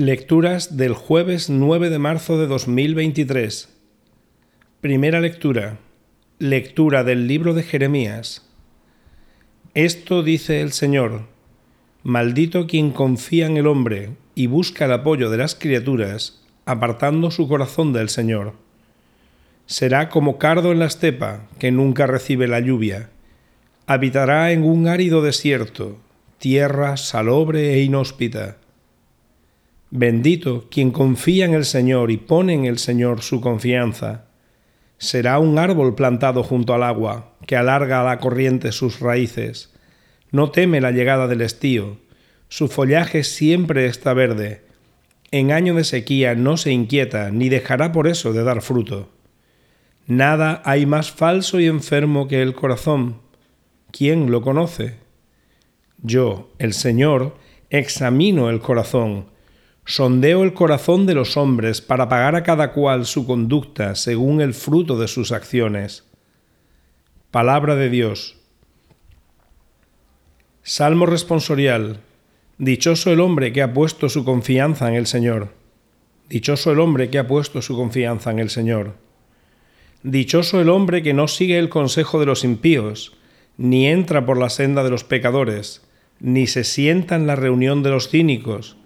Lecturas del jueves 9 de marzo de 2023. Primera lectura. Lectura del libro de Jeremías. Esto dice el Señor. Maldito quien confía en el hombre y busca el apoyo de las criaturas, apartando su corazón del Señor. Será como cardo en la estepa, que nunca recibe la lluvia. Habitará en un árido desierto, tierra salobre e inhóspita Bendito quien confía en el Señor y pone en el Señor su confianza. Será un árbol plantado junto al agua, que alarga a la corriente sus raíces. No teme la llegada del estío. Su follaje siempre está verde. En año de sequía no se inquieta, ni dejará por eso de dar fruto. Nada hay más falso y enfermo que el corazón. ¿Quién lo conoce? Yo, el Señor, examino el corazón Sondeo el corazón de los hombres para pagar a cada cual su conducta según el fruto de sus acciones. Palabra de Dios. Salmo responsorial. Dichoso el hombre que ha puesto su confianza en el Señor. Dichoso el hombre que ha puesto su confianza en el Señor. Dichoso el hombre que no sigue el consejo de los impíos, ni entra por la senda de los pecadores, ni se sienta en la reunión de los cínicos,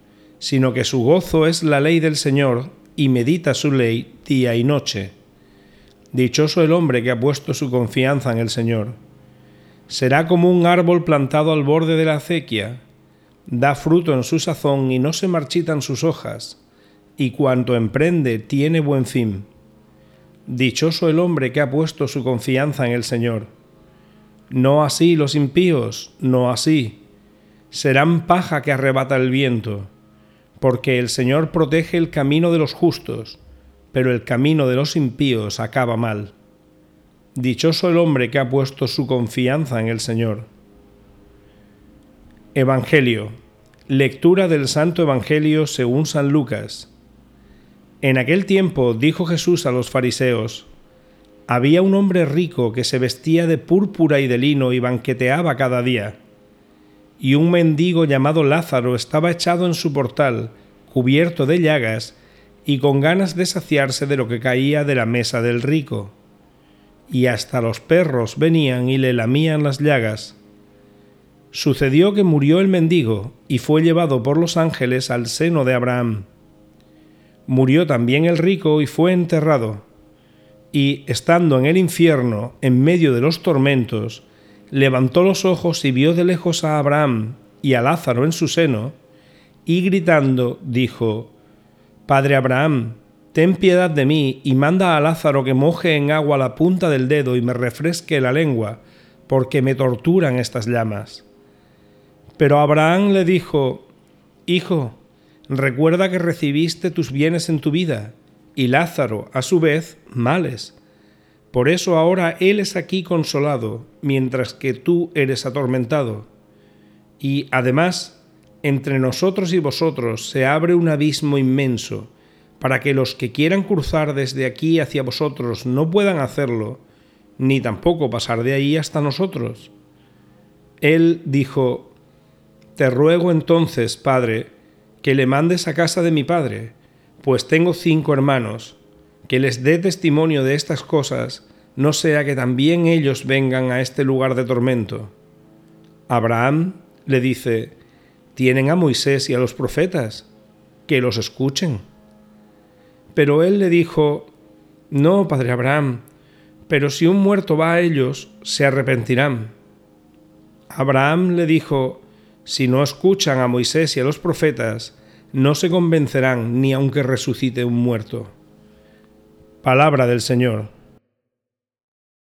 sino que su gozo es la ley del Señor y medita su ley día y noche. Dichoso el hombre que ha puesto su confianza en el Señor. Será como un árbol plantado al borde de la acequia, da fruto en su sazón y no se marchitan sus hojas, y cuanto emprende tiene buen fin. Dichoso el hombre que ha puesto su confianza en el Señor. No así los impíos, no así. Serán paja que arrebata el viento porque el Señor protege el camino de los justos, pero el camino de los impíos acaba mal. Dichoso el hombre que ha puesto su confianza en el Señor. Evangelio. Lectura del Santo Evangelio según San Lucas. En aquel tiempo dijo Jesús a los fariseos, Había un hombre rico que se vestía de púrpura y de lino y banqueteaba cada día y un mendigo llamado Lázaro estaba echado en su portal, cubierto de llagas, y con ganas de saciarse de lo que caía de la mesa del rico. Y hasta los perros venían y le lamían las llagas. Sucedió que murió el mendigo y fue llevado por los ángeles al seno de Abraham. Murió también el rico y fue enterrado. Y, estando en el infierno, en medio de los tormentos, levantó los ojos y vio de lejos a Abraham y a Lázaro en su seno, y gritando dijo, Padre Abraham, ten piedad de mí y manda a Lázaro que moje en agua la punta del dedo y me refresque la lengua, porque me torturan estas llamas. Pero Abraham le dijo, Hijo, recuerda que recibiste tus bienes en tu vida, y Lázaro, a su vez, males por eso ahora Él es aquí consolado, mientras que tú eres atormentado. Y además, entre nosotros y vosotros se abre un abismo inmenso, para que los que quieran cruzar desde aquí hacia vosotros no puedan hacerlo, ni tampoco pasar de ahí hasta nosotros. Él dijo, Te ruego entonces, Padre, que le mandes a casa de mi Padre, pues tengo cinco hermanos, que les dé testimonio de estas cosas, no sea que también ellos vengan a este lugar de tormento. Abraham le dice, tienen a Moisés y a los profetas, que los escuchen. Pero él le dijo, no, padre Abraham, pero si un muerto va a ellos, se arrepentirán. Abraham le dijo, si no escuchan a Moisés y a los profetas, no se convencerán ni aunque resucite un muerto. Palabra del Señor.